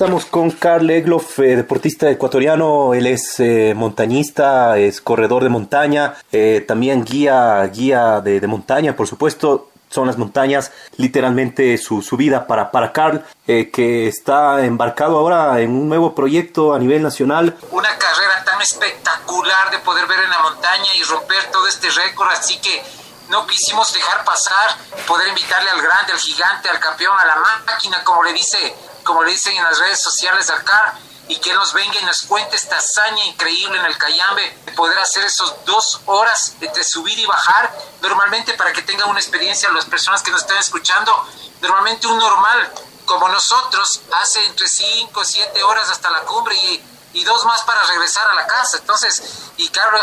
Estamos con Carl Egloff, eh, deportista ecuatoriano. Él es eh, montañista, es corredor de montaña, eh, también guía, guía de, montaña, por supuesto. Son las montañas literalmente su, su vida para, para Carl, que está embarcado ahora en un nuevo proyecto a nivel nacional. Una carrera tan espectacular de poder ver en la montaña y romper todo este récord, así que no quisimos dejar pasar, poder invitarle al grande, al gigante, al campeón, a la máquina, como le dice como le dicen en las redes sociales acá, y que nos venga y nos cuente esta hazaña increíble en el Cayambe, de poder hacer esos dos horas entre subir y bajar, normalmente para que tengan una experiencia las personas que nos están escuchando, normalmente un normal como nosotros hace entre 5 o 7 horas hasta la cumbre y, dos más para regresar a la casa. Entonces, y claro,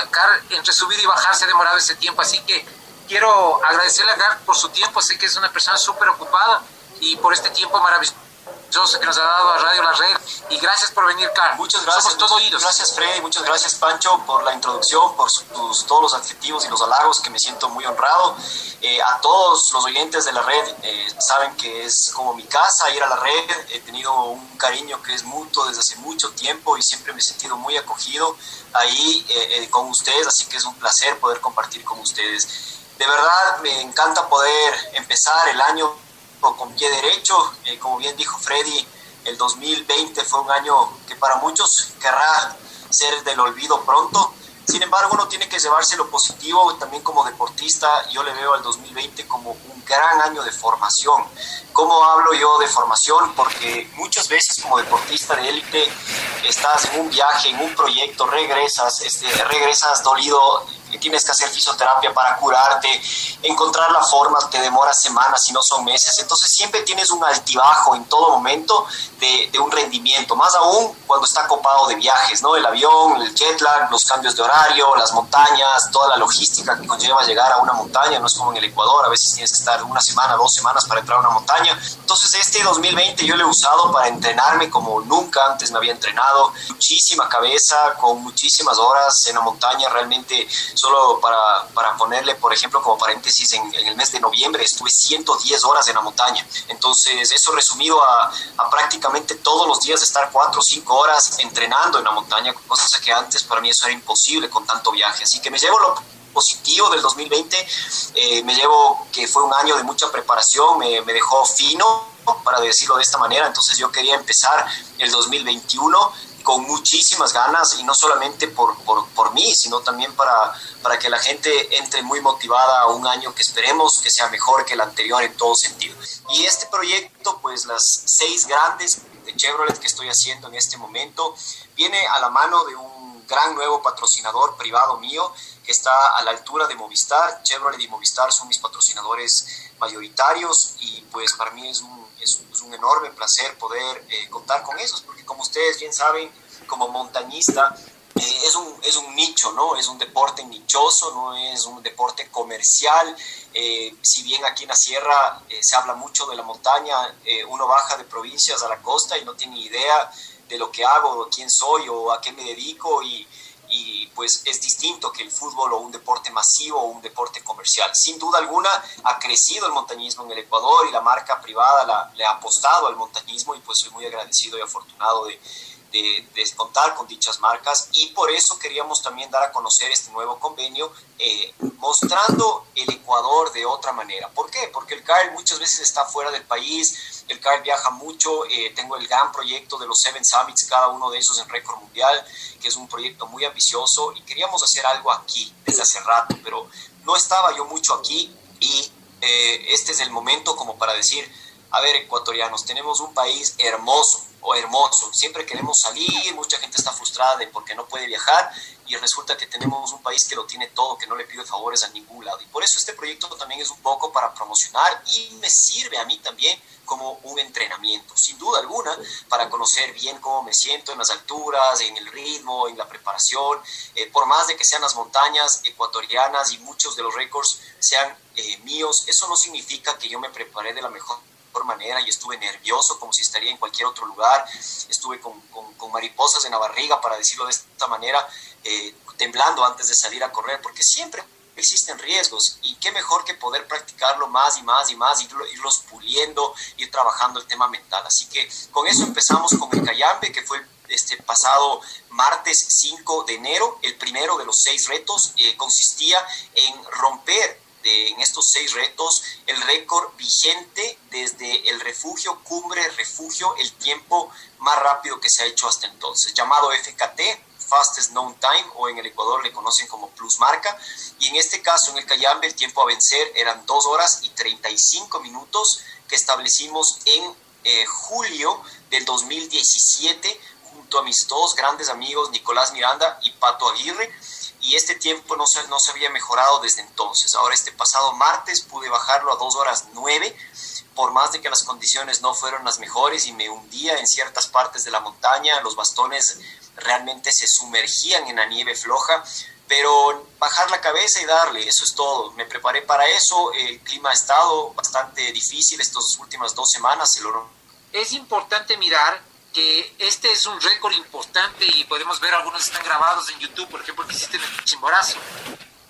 entre subir y bajar se ha demorado ese tiempo, así que quiero agradecerle a Gar por su tiempo, sé que es una persona súper ocupada y por este tiempo maravilloso que nos ha dado a Radio La Red y gracias por venir, Carl. Muchas gracias. Somos oídos. Gracias, Freddy. Muchas gracias, Pancho, por la introducción, por todos los adjetivos y los halagos que me siento muy honrado. Eh, a todos los oyentes de la red, eh, saben que es como mi casa ir a la red. He tenido un cariño que es mutuo desde hace mucho tiempo y siempre me he sentido muy acogido ahí eh, con ustedes, así que es un placer poder compartir con ustedes. De verdad, me encanta poder empezar el año con pie derecho. Eh, como bien dijo Freddy, el 2020 fue un año que para muchos querrá ser del olvido pronto. Sin embargo, uno tiene que llevarse lo positivo. También como deportista, yo le veo al 2020 como un gran año de formación. ¿Cómo hablo yo de formación? Porque muchas veces como deportista de élite estás en un viaje, en un proyecto, regresas, este, regresas dolido, tienes que hacer fisioterapia para curarte, encontrar la forma te demora semanas y no son meses, entonces siempre tienes un altibajo en todo momento de, de, un rendimiento, más aún cuando está copado de viajes, ¿no? El avión, el jet lag, los cambios de horario, las montañas, toda la logística que conlleva llegar a una montaña, no es como en el Ecuador, a veces tienes que estar una semana, dos semanas para entrar a una montaña, entonces este 2020 yo lo he usado para entrenarme como nunca antes me había entrenado, muchísima cabeza, con muchísimas horas en la montaña, realmente Solo para, para ponerle, por ejemplo, como paréntesis, en, el mes de noviembre estuve 110 horas en la montaña. Entonces, eso resumido a, a prácticamente todos los días estar 4 o 5 horas entrenando en la montaña, cosa que antes para mí eso era imposible con tanto viaje. Así que me llevo lo positivo del 2020, eh, me llevo que fue un año de mucha preparación, me, me dejó fino, para decirlo de esta manera, entonces yo quería empezar el 2021 con muchísimas ganas y no solamente por, por, por, mí, sino también para, para que la gente entre muy motivada a un año que esperemos que sea mejor que el anterior en todo sentido. Y este proyecto, pues las seis grandes de Chevrolet que estoy haciendo en este momento, viene a la mano de un gran nuevo patrocinador privado mío que está a la altura de Movistar. Chevrolet y Movistar son mis patrocinadores mayoritarios y pues para mí es un es, un enorme placer poder eh, contar con esos, porque como ustedes bien saben, como montañista, eh, es, un, es un nicho, ¿no? Es un deporte nichoso, no es un deporte comercial. Eh, si bien aquí en la sierra se habla mucho de la montaña, uno baja de provincias a la costa y no tiene idea de lo que hago, quién soy o a qué me dedico y, y pues es distinto que el fútbol o un deporte masivo o un deporte comercial. Sin duda alguna ha crecido el montañismo en el Ecuador y la marca privada le ha apostado al montañismo y pues soy muy agradecido y afortunado de, de, contar con dichas marcas y por eso queríamos también dar a conocer este nuevo convenio eh, mostrando el Ecuador de otra manera. ¿Por qué? Porque el CAR muchas veces está fuera del país, el CAR viaja mucho, eh, tengo el gran proyecto de los Seven Summits, cada uno de esos en récord mundial, que es un proyecto muy ambicioso y queríamos hacer algo aquí desde hace rato, pero no estaba yo mucho aquí y eh, este es el momento como para decir, a ver, ecuatorianos, tenemos un país hermoso o hermoso. Siempre queremos salir, mucha gente está frustrada porque no puede viajar y resulta que tenemos un país que lo tiene todo, que no le pide favores a ningún lado. Y por eso este proyecto también es un poco para promocionar y me sirve a mí también como un entrenamiento, sin duda alguna, para conocer bien cómo me siento en las alturas, en el ritmo, en la preparación. Eh, por más de que sean las montañas ecuatorianas y muchos de los récords sean eh, míos, eso no significa que yo me preparé de la mejor manera y estuve nervioso como si estaría en cualquier otro lugar, estuve con, con, mariposas en la barriga, para decirlo de esta manera, eh, temblando antes de salir a correr, porque siempre existen riesgos y qué mejor que poder practicarlo más y más y más, irlos puliendo, ir trabajando el tema mental. Así que con eso empezamos con el Cayambe, que fue este pasado martes 5 de enero, el primero de los seis retos, eh, consistía en romper en estos seis retos el récord vigente desde el refugio, cumbre, refugio, el tiempo más rápido que se ha hecho hasta entonces, llamado FKT, Fastest Known Time, o en el Ecuador le conocen como Plus Marca. Y en este caso, en el Cayambe, el tiempo a vencer eran 2 horas y 35 minutos que establecimos en eh, julio del 2017 junto a mis dos grandes amigos, Nicolás Miranda y Pato Aguirre y este tiempo no se, no se había mejorado desde entonces. Ahora este pasado martes pude bajarlo a 2 horas 9, por más de que las condiciones no fueron las mejores y me hundía en ciertas partes de la montaña, los bastones realmente se sumergían en la nieve floja, pero bajar la cabeza y darle, eso es todo. Me preparé para eso, el clima ha estado bastante difícil estas últimas dos semanas. Es importante mirar que este es un récord importante y podemos ver algunos están grabados en YouTube, por ejemplo, que hiciste en el Chimborazo.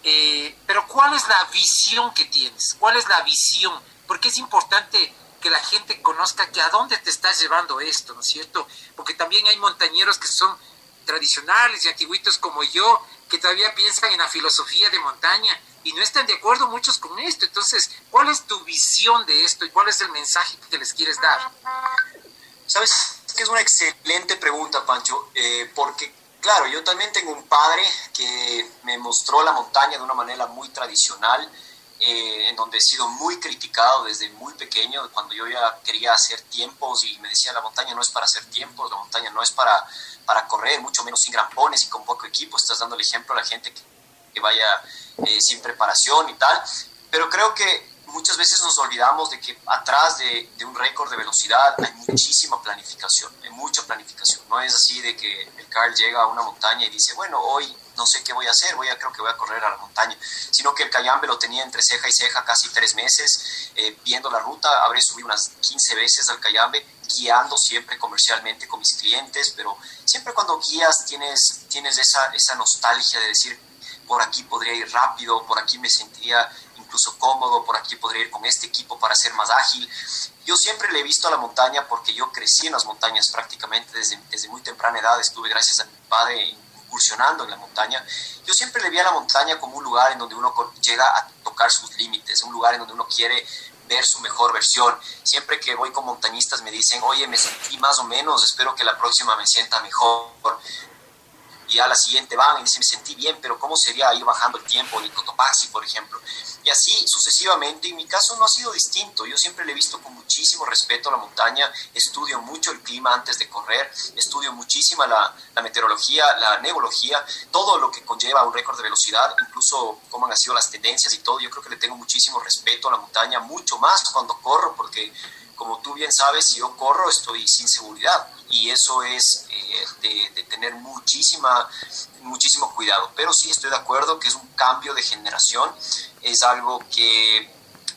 Eh, pero ¿cuál es la visión que tienes? ¿Cuál es la visión? Porque es importante que la gente conozca que a dónde te estás llevando esto, ¿no es cierto? Porque también hay montañeros que son tradicionales y antiguitos como yo, que todavía piensan en la filosofía de montaña y no están de acuerdo muchos con esto. Entonces, ¿cuál es tu visión de esto y cuál es el mensaje que les quieres dar? ¿Sabes? Que es una excelente pregunta, Pancho, eh, porque claro, yo también tengo un padre que me mostró la montaña de una manera muy tradicional, eh, en donde he sido muy criticado desde muy pequeño, cuando yo ya quería hacer tiempos y me decía la montaña no es para hacer tiempos, la montaña no es para, para correr, mucho menos sin grampones y con poco equipo, estás dando el ejemplo a la gente que, que vaya eh, sin preparación y tal, pero creo que muchas veces nos olvidamos de que atrás de, un récord de velocidad hay muchísima planificación, hay mucha planificación. No es así de que el Carl llega a una montaña y dice, bueno, hoy no sé qué voy a hacer, voy a, creo que voy a correr a la montaña, sino que el Cayambe lo tenía entre ceja y ceja casi tres meses, eh, viendo la ruta, habré subido unas 15 veces al Cayambe, guiando siempre comercialmente con mis clientes, pero siempre cuando guías tienes, tienes esa, esa nostalgia de decir, por aquí podría ir rápido, por aquí me sentiría incluso cómodo, por aquí podría ir con este equipo para ser más ágil. Yo siempre le he visto a la montaña porque yo crecí en las montañas prácticamente desde, desde muy temprana edad, estuve gracias a mi padre incursionando en la montaña. Yo siempre le vi a la montaña como un lugar en donde uno llega a tocar sus límites, un lugar en donde uno quiere ver su mejor versión. Siempre que voy con montañistas me dicen, oye, me sentí más o menos, espero que la próxima me sienta mejor y a la siguiente van y dicen, me sentí bien, pero ¿cómo sería ir bajando el tiempo? En Cotopaxi, por ejemplo. Y así sucesivamente. En mi caso no ha sido distinto. Yo siempre le he visto con muchísimo respeto a la montaña. Estudio mucho el clima antes de correr. Estudio muchísima la, la meteorología, la neurología, todo lo que conlleva un récord de velocidad, incluso cómo han sido las tendencias y todo. Yo creo que le tengo muchísimo respeto a la montaña, mucho más cuando corro, porque como tú bien sabes, si yo corro estoy sin seguridad. Y eso es eh, de, tener muchísima, muchísimo cuidado. Pero sí estoy de acuerdo que es un cambio de generación, es algo que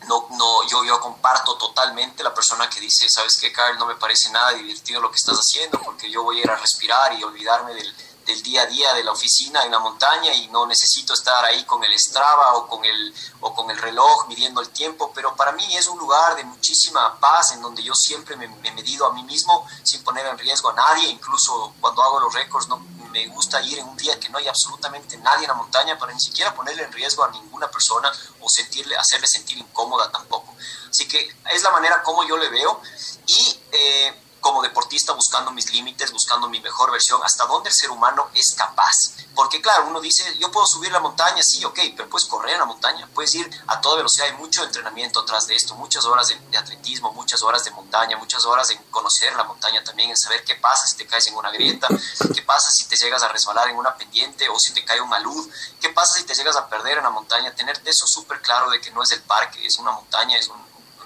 no, no, yo, yo comparto totalmente. La persona que dice, sabes qué, Carl, no me parece nada divertido lo que estás haciendo porque yo voy a ir a respirar y olvidarme del, del día a día de la oficina en la montaña y no necesito estar ahí con el Strava o con el, o con el reloj midiendo el tiempo, pero para mí es un lugar de muchísima paz en donde yo siempre me, he medido a mí mismo sin poner en riesgo a nadie, incluso cuando hago los récords no me gusta ir en un día que no hay absolutamente nadie en la montaña para ni siquiera ponerle en riesgo a ninguna persona o sentirle, hacerle sentir incómoda tampoco. Así que es la manera como yo le veo y... Eh, como deportista buscando mis límites, buscando mi mejor versión, hasta dónde el ser humano es capaz. Porque claro, uno dice, yo puedo subir la montaña, sí, ok, pero puedes correr en la montaña, puedes ir a toda velocidad, hay mucho entrenamiento atrás de esto, muchas horas de, atletismo, muchas horas de montaña, muchas horas en conocer la montaña también, en saber qué pasa si te caes en una grieta, qué pasa si te llegas a resbalar en una pendiente o si te cae un alud, qué pasa si te llegas a perder en la montaña, tener eso súper claro de que no es el parque, es una montaña, es un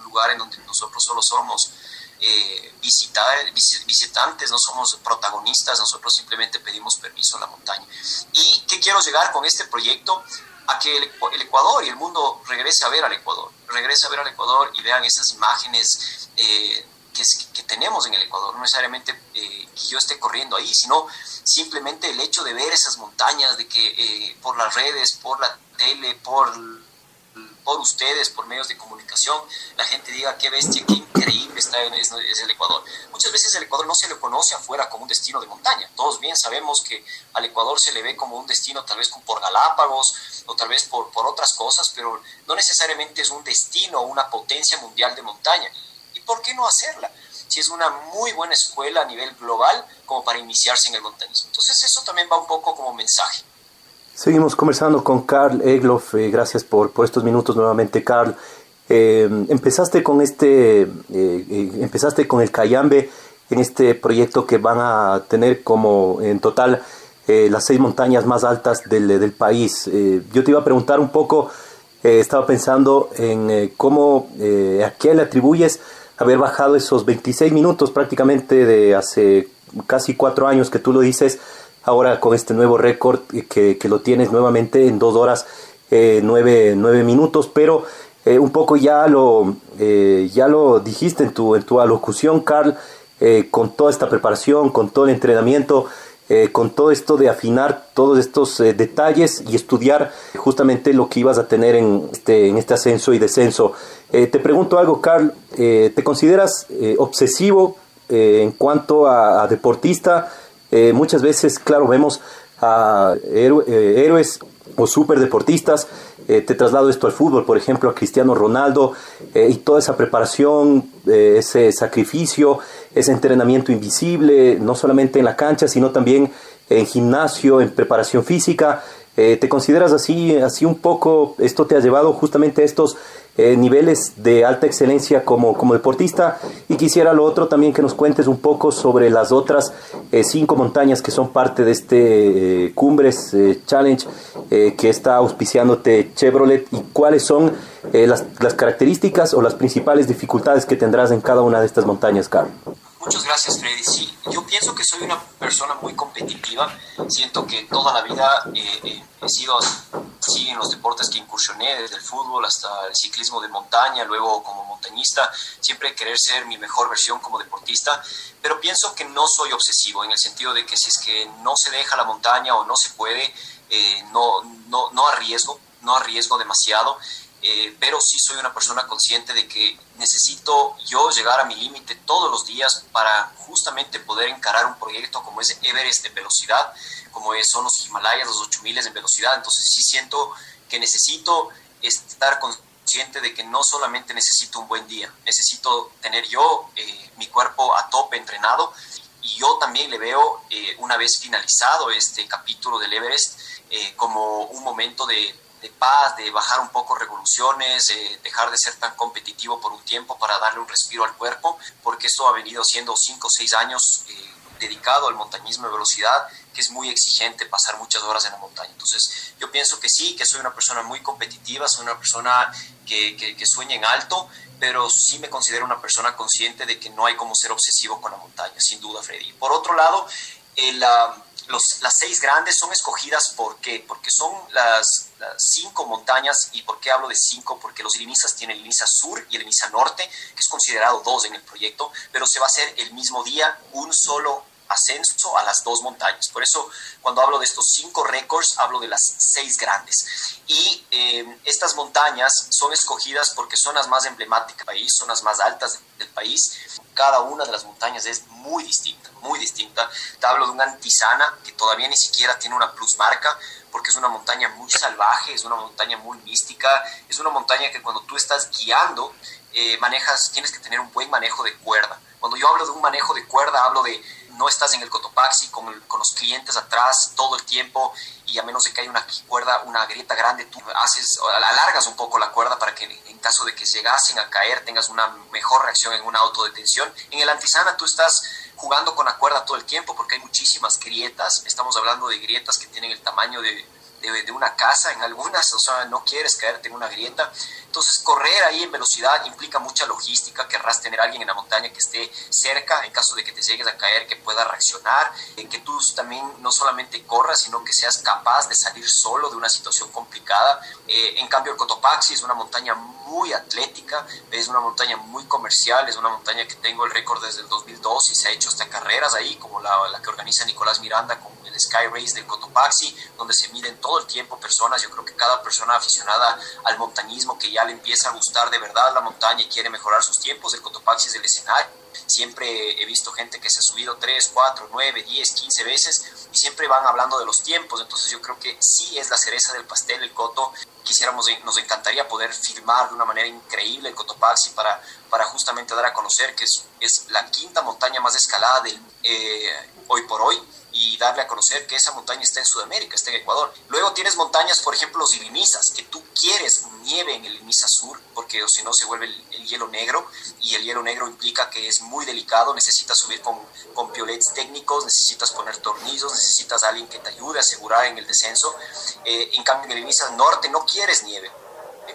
lugar en donde nosotros solo somos eh, visitar, visitantes, no somos protagonistas, nosotros simplemente pedimos permiso a la montaña. ¿Y qué quiero llegar con este proyecto? A que el, Ecuador y el mundo regrese a ver al Ecuador, regrese a ver al Ecuador y vean esas imágenes eh, que, tenemos en el Ecuador, no necesariamente eh, que yo esté corriendo ahí, sino simplemente el hecho de ver esas montañas, de que por las redes, por la tele, por por ustedes, por medios de comunicación, la gente diga qué bestia, qué increíble está es, es, el Ecuador. Muchas veces el Ecuador no se le conoce afuera como un destino de montaña. Todos bien sabemos que al Ecuador se le ve como un destino tal vez por Galápagos o tal vez por, por otras cosas, pero no necesariamente es un destino o una potencia mundial de montaña. ¿Y por qué no hacerla? Si es una muy buena escuela a nivel global como para iniciarse en el montañismo. Entonces eso también va un poco como mensaje. Seguimos conversando con Carl Egloff. Eh, gracias por, por, estos minutos nuevamente, Carl. Eh, empezaste con este, eh, empezaste con el Cayambe en este proyecto que van a tener como en total las seis montañas más altas del, del país. yo te iba a preguntar un poco, estaba pensando en cómo, a qué le atribuyes haber bajado esos 26 minutos prácticamente de hace casi cuatro años que tú lo dices ahora con este nuevo récord que, que, lo tienes nuevamente en dos horas eh, nueve, nueve, minutos, pero eh, un poco ya lo, eh, ya lo dijiste en tu, en tu alocución, Carl, eh, con toda esta preparación, con todo el entrenamiento, con todo esto de afinar todos estos detalles y estudiar justamente lo que ibas a tener en este, en este ascenso y descenso. te pregunto algo, Carl, ¿te consideras obsesivo en cuanto a deportista? Eh, muchas veces, claro, vemos a eh, héroes o superdeportistas. Eh, te traslado esto al fútbol, por ejemplo, a Cristiano Ronaldo y toda esa preparación, ese sacrificio, ese entrenamiento invisible, no solamente en la cancha, sino también en gimnasio, en preparación física. ¿Te consideras así, así un poco? ¿Esto te ha llevado justamente a estos eh, niveles de alta excelencia como, como deportista. Y quisiera lo otro también que nos cuentes un poco sobre las otras eh, cinco montañas que son parte de este eh, Cumbres Challenge que está auspiciándote Chevrolet y cuáles son las, las características o las principales dificultades que tendrás en cada una de estas montañas, Carlos. Muchas gracias, Freddy. Sí, yo pienso que soy una persona muy competitiva. Siento que toda la vida eh, eh, he sido así en los deportes que incursioné, desde el fútbol hasta el ciclismo de montaña, luego como montañista, siempre querer ser mi mejor versión como deportista. Pero pienso que no soy obsesivo, en el sentido de que si es que no se deja la montaña o no se puede, eh, no, no, no arriesgo, no arriesgo demasiado. Eh, pero sí soy una persona consciente de que necesito yo llegar a mi límite todos los días para justamente poder encarar un proyecto como ese Everest de velocidad, como son los Himalayas, los 8000 en velocidad. Entonces sí siento que necesito estar consciente de que no solamente necesito un buen día, necesito tener yo eh, mi cuerpo a tope entrenado y yo también le veo, eh, una vez finalizado este capítulo del Everest, como un momento de de paz, de bajar un poco revoluciones, dejar de ser tan competitivo por un tiempo para darle un respiro al cuerpo, porque esto ha venido siendo cinco o seis años eh, dedicado al montañismo de velocidad, que es muy exigente pasar muchas horas en la montaña. Entonces, yo pienso que sí, que soy una persona muy competitiva, soy una persona que, sueña en alto, pero sí me considero una persona consciente de que no hay como ser obsesivo con la montaña, sin duda, Freddy. Por otro lado, el, las seis grandes son escogidas ¿por qué? Porque son las, cinco montañas. ¿Y por qué hablo de cinco? Porque los Ilinizas tienen el Iliniza Sur y el Iliniza Norte, que es considerado dos en el proyecto, pero se va a hacer el mismo día un solo ascenso a las dos montañas. Por eso, cuando hablo de estos cinco récords, hablo de las seis grandes. Y eh, estas montañas son escogidas porque son las más emblemáticas del país, son las más altas del país. Cada una de las montañas es muy distinta, muy distinta. Te hablo de una antisana que todavía ni siquiera tiene una plusmarca porque es una montaña muy salvaje, es una montaña muy mística, es una montaña que cuando tú estás guiando, eh, manejas, tienes que tener un buen manejo de cuerda Cuando yo hablo de un manejo de cuerda, hablo de no estás en el Cotopaxi con, los clientes atrás todo el tiempo y a menos de que haya una cuerda, una grieta grande, tú haces, alargas un poco la cuerda para que en caso de que llegasen a caer tengas una mejor reacción en una autodetención. En el antisana tú estás jugando con la cuerda todo el tiempo porque hay muchísimas grietas, estamos hablando de grietas que tienen el tamaño de de, una casa en algunas, o sea, no quieres caerte en una grieta. Entonces, correr ahí en velocidad implica mucha logística, querrás tener alguien en la montaña que esté cerca en caso de que te llegues a caer, que pueda reaccionar, que tú también no solamente corras, sino que seas capaz de salir solo de una situación complicada. Eh, en cambio, el Cotopaxi es una montaña muy atlética, es una montaña muy comercial, es una montaña que tengo el récord desde el 2002 y se ha hecho hasta carreras ahí, como la, la que organiza Nicolás Miranda el Sky Race del Cotopaxi, donde se miden todo el tiempo personas. Yo creo que cada persona aficionada al montañismo que ya le empieza a gustar de verdad la montaña y quiere mejorar sus tiempos, el Cotopaxi es el escenario. Siempre he visto gente que se ha subido 3, 4, 9, 10, 15 veces y siempre van hablando de los tiempos. Entonces yo creo que sí es la cereza del pastel el Coto. Quisiéramos, nos encantaría poder filmar de una manera increíble el Cotopaxi para, para justamente dar a conocer que es, es la quinta montaña más escalada del, eh, hoy por hoy y darle a conocer que esa montaña está en Sudamérica, está en Ecuador. Luego tienes montañas, por ejemplo, los Ilimisas, que tú quieres nieve en el Ilimisa Sur, porque si no se vuelve el, hielo negro, y el hielo negro implica que es muy delicado, necesitas subir con, con piolets técnicos, necesitas poner tornillos, necesitas a alguien que te ayude a asegurar en el descenso. Eh, en cambio, en el Ilimisa Norte no quieres nieve,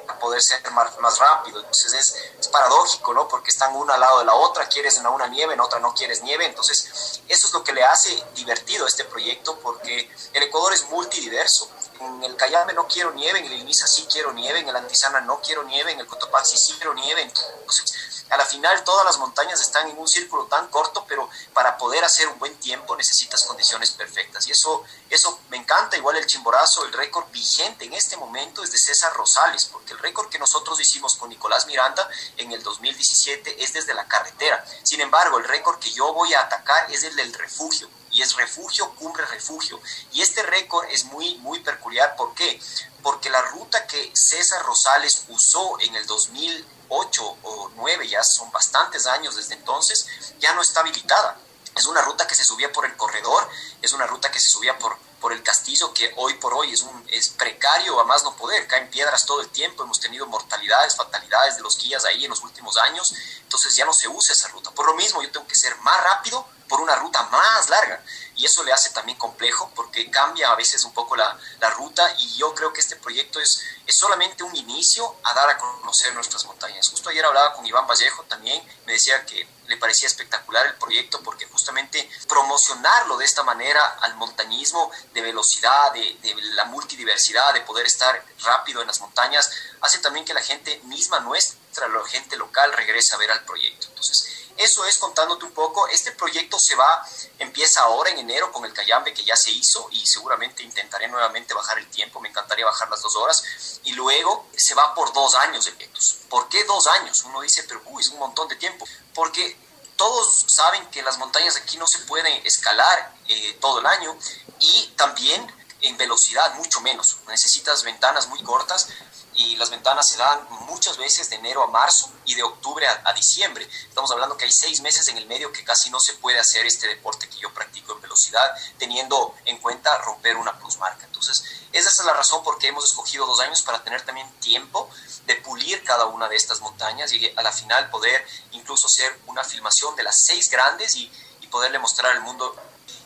para poder ser más, más rápido. Entonces es, es, paradójico, ¿no? Porque están una al lado de la otra, quieres en una nieve, en otra no quieres nieve. Entonces eso es lo que le hace divertido este proyecto porque el Ecuador es multidiverso. En el Cayambe no quiero nieve, en el Inisa sí quiero nieve, en el Antisana no quiero nieve, en el Cotopaxi sí quiero nieve. Entonces a la final todas las montañas están en un círculo tan corto, pero para poder hacer un buen tiempo necesitas condiciones perfectas. Y eso, eso me encanta, igual el chimborazo, el récord vigente en este momento es de César Rosales, porque el récord que nosotros hicimos con Nicolás Miranda en el 2017 es desde la carretera. Sin embargo, el récord que yo voy a atacar es el del refugio es refugio, cumbre, refugio. Y este récord es muy, muy peculiar. ¿Por qué? Porque la ruta que César Rosales usó en el 2008 o 9, ya son bastantes años desde entonces, ya no está habilitada. Es una ruta que se subía por el corredor, es una ruta que se subía por, por el castillo que hoy por hoy es, un, es precario a más no poder, caen piedras todo el tiempo, hemos tenido mortalidades, fatalidades de los guías ahí en los últimos años, entonces ya no se usa esa ruta. Por lo mismo yo tengo que ser más rápido por una ruta más larga y eso le hace también complejo porque cambia a veces un poco la, la ruta y yo creo que este proyecto es, es solamente un inicio a dar a conocer nuestras montañas. Justo ayer hablaba con Iván Vallejo también, me decía que le parecía espectacular el proyecto porque justamente promocionarlo de esta manera al montañismo de velocidad, de, de, la multidiversidad, de poder estar rápido en las montañas, hace también que la gente misma nuestra, la gente local, regrese a ver al proyecto. Entonces, eso es contándote un poco. Este proyecto se va, empieza ahora en enero con el Cayambe que ya se hizo y seguramente intentaré nuevamente bajar el tiempo. Me encantaría bajar las dos horas. Y luego se va por dos años de eventos. ¿Por qué dos años? Uno dice, pero uy, es un montón de tiempo. Porque todos saben que las montañas aquí no se pueden escalar eh, todo el año y también en velocidad mucho menos. Necesitas ventanas muy cortas y las ventanas se dan muchas veces de enero a marzo y de octubre a, diciembre. Estamos hablando que hay seis meses en el medio que casi no se puede hacer este deporte que yo practico en velocidad, teniendo en cuenta romper una plusmarca. Entonces, esa es la razón por qué hemos escogido dos años para tener también tiempo de pulir cada una de estas montañas y a la final poder incluso hacer una filmación de las seis grandes y poderle mostrar al mundo.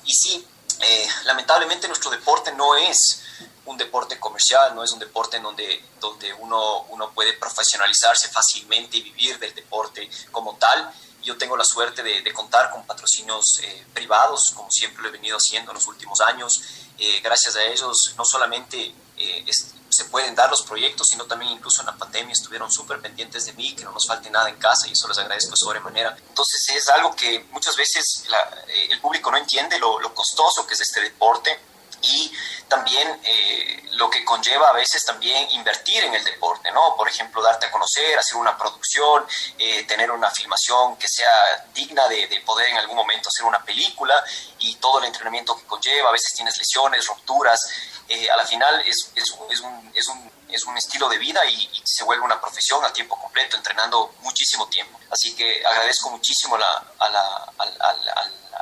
Y sí, eh, lamentablemente nuestro deporte no es un deporte comercial, no es un deporte en donde, donde uno, uno puede profesionalizarse fácilmente y vivir del deporte como tal. Yo tengo la suerte de, contar con patrocinios eh, privados, como siempre lo he venido haciendo en los últimos años. Eh, gracias a ellos, no solamente se pueden dar los proyectos, sino también incluso en la pandemia estuvieron súper pendientes de mí, que no nos falte nada en casa y eso les agradezco de sobremanera. Entonces es algo que muchas veces la, el público no entiende lo, lo costoso que es este deporte y también eh, lo que conlleva a veces también invertir en el deporte, ¿no? Por ejemplo, darte a conocer, hacer una producción, eh, tener una filmación que sea digna de, de, poder en algún momento hacer una película y todo el entrenamiento que conlleva, a veces tienes lesiones, rupturas eh, a la final es, es, un, es, un, es, un, estilo de vida y, se vuelve una profesión a tiempo completo, entrenando muchísimo tiempo. Así que agradezco muchísimo la, a, la,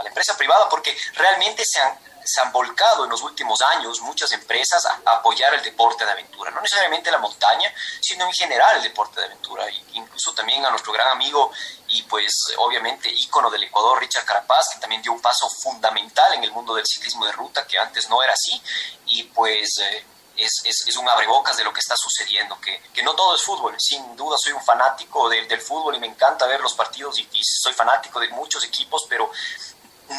la empresa privada porque realmente se han se han volcado en los últimos años muchas empresas a apoyar el deporte de aventura, no necesariamente la montaña, sino en general el deporte de aventura, incluso también a nuestro gran amigo y pues obviamente ícono del Ecuador, Richard Carapaz, que también dio un paso fundamental en el mundo del ciclismo de ruta, que antes no era así, y pues... Eh, es, es, es, un abrebocas de lo que está sucediendo, que, que, no todo es fútbol. Sin duda soy un fanático del, del fútbol y me encanta ver los partidos y, y, soy fanático de muchos equipos, pero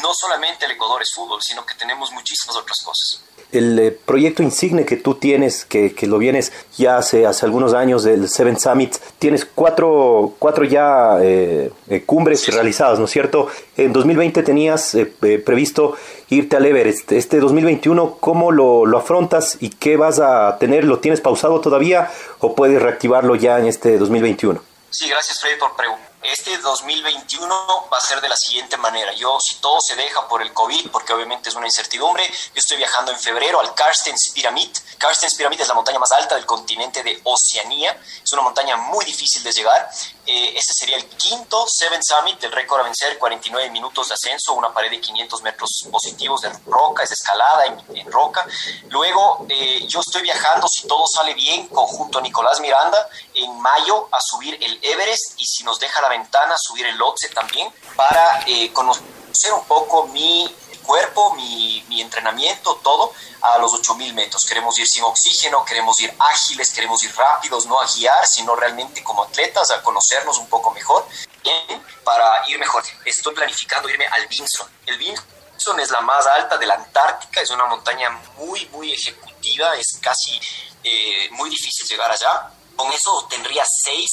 no solamente el Ecuador es fútbol, sino que tenemos muchísimas otras cosas. El eh, proyecto insigne que tú tienes, que, que, lo vienes ya hace, hace algunos años del Seven Summit, tienes cuatro, cuatro ya eh, eh cumbres sí, realizadas, ¿no es cierto? En 2020 tenías previsto irte al Everest. Este 2021, ¿cómo lo, lo afrontas y qué vas a tener? ¿Lo tienes pausado todavía o puedes reactivarlo ya en este 2021? Sí, gracias Freddy por preguntar. Este 2021 va a ser de la siguiente manera. Yo, si todo se deja por el COVID, porque obviamente es una incertidumbre, yo estoy viajando en febrero al Karstens Pyramid. Karstens Pyramid es la montaña más alta del continente de Oceanía. Es una montaña muy difícil de llegar. Eh, sería el quinto Seven Summit del récord a vencer, 49 minutos de ascenso, una pared de 500 metros positivos de roca, es escalada en, en roca. Luego, eh, yo estoy viajando, si todo sale bien, conjunto a Nicolás Miranda, en mayo a subir el Everest y si nos deja la ventana, subir el Lhotse también para eh, conocer un poco mi cuerpo, mi, mi, entrenamiento, todo a los 8000 metros. Queremos ir sin oxígeno, queremos ir ágiles, queremos ir rápidos, no a guiar, sino realmente como atletas, a conocernos un poco mejor. Bien, para ir mejor, estoy planificando irme al Vinson. El Vinson es la más alta de la Antártica, es una montaña muy, muy ejecutiva, es casi eh, muy difícil llegar allá. Con eso tendría seis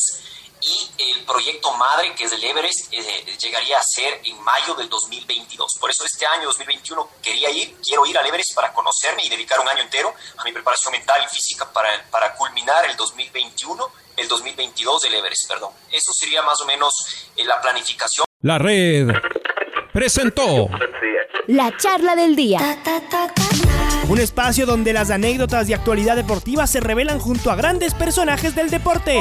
y el proyecto madre, que es el Everest, eh, llegaría a ser en mayo del 2022. Por eso este año 2021 quería ir, quiero ir al Everest para conocerme y dedicar un año entero a mi preparación mental y física para, para culminar el 2021, el 2022 del Everest, perdón. Eso sería más o menos eh, la planificación. La red presentó la charla del día. Un espacio donde las anécdotas de actualidad deportiva se revelan junto a grandes personajes del deporte.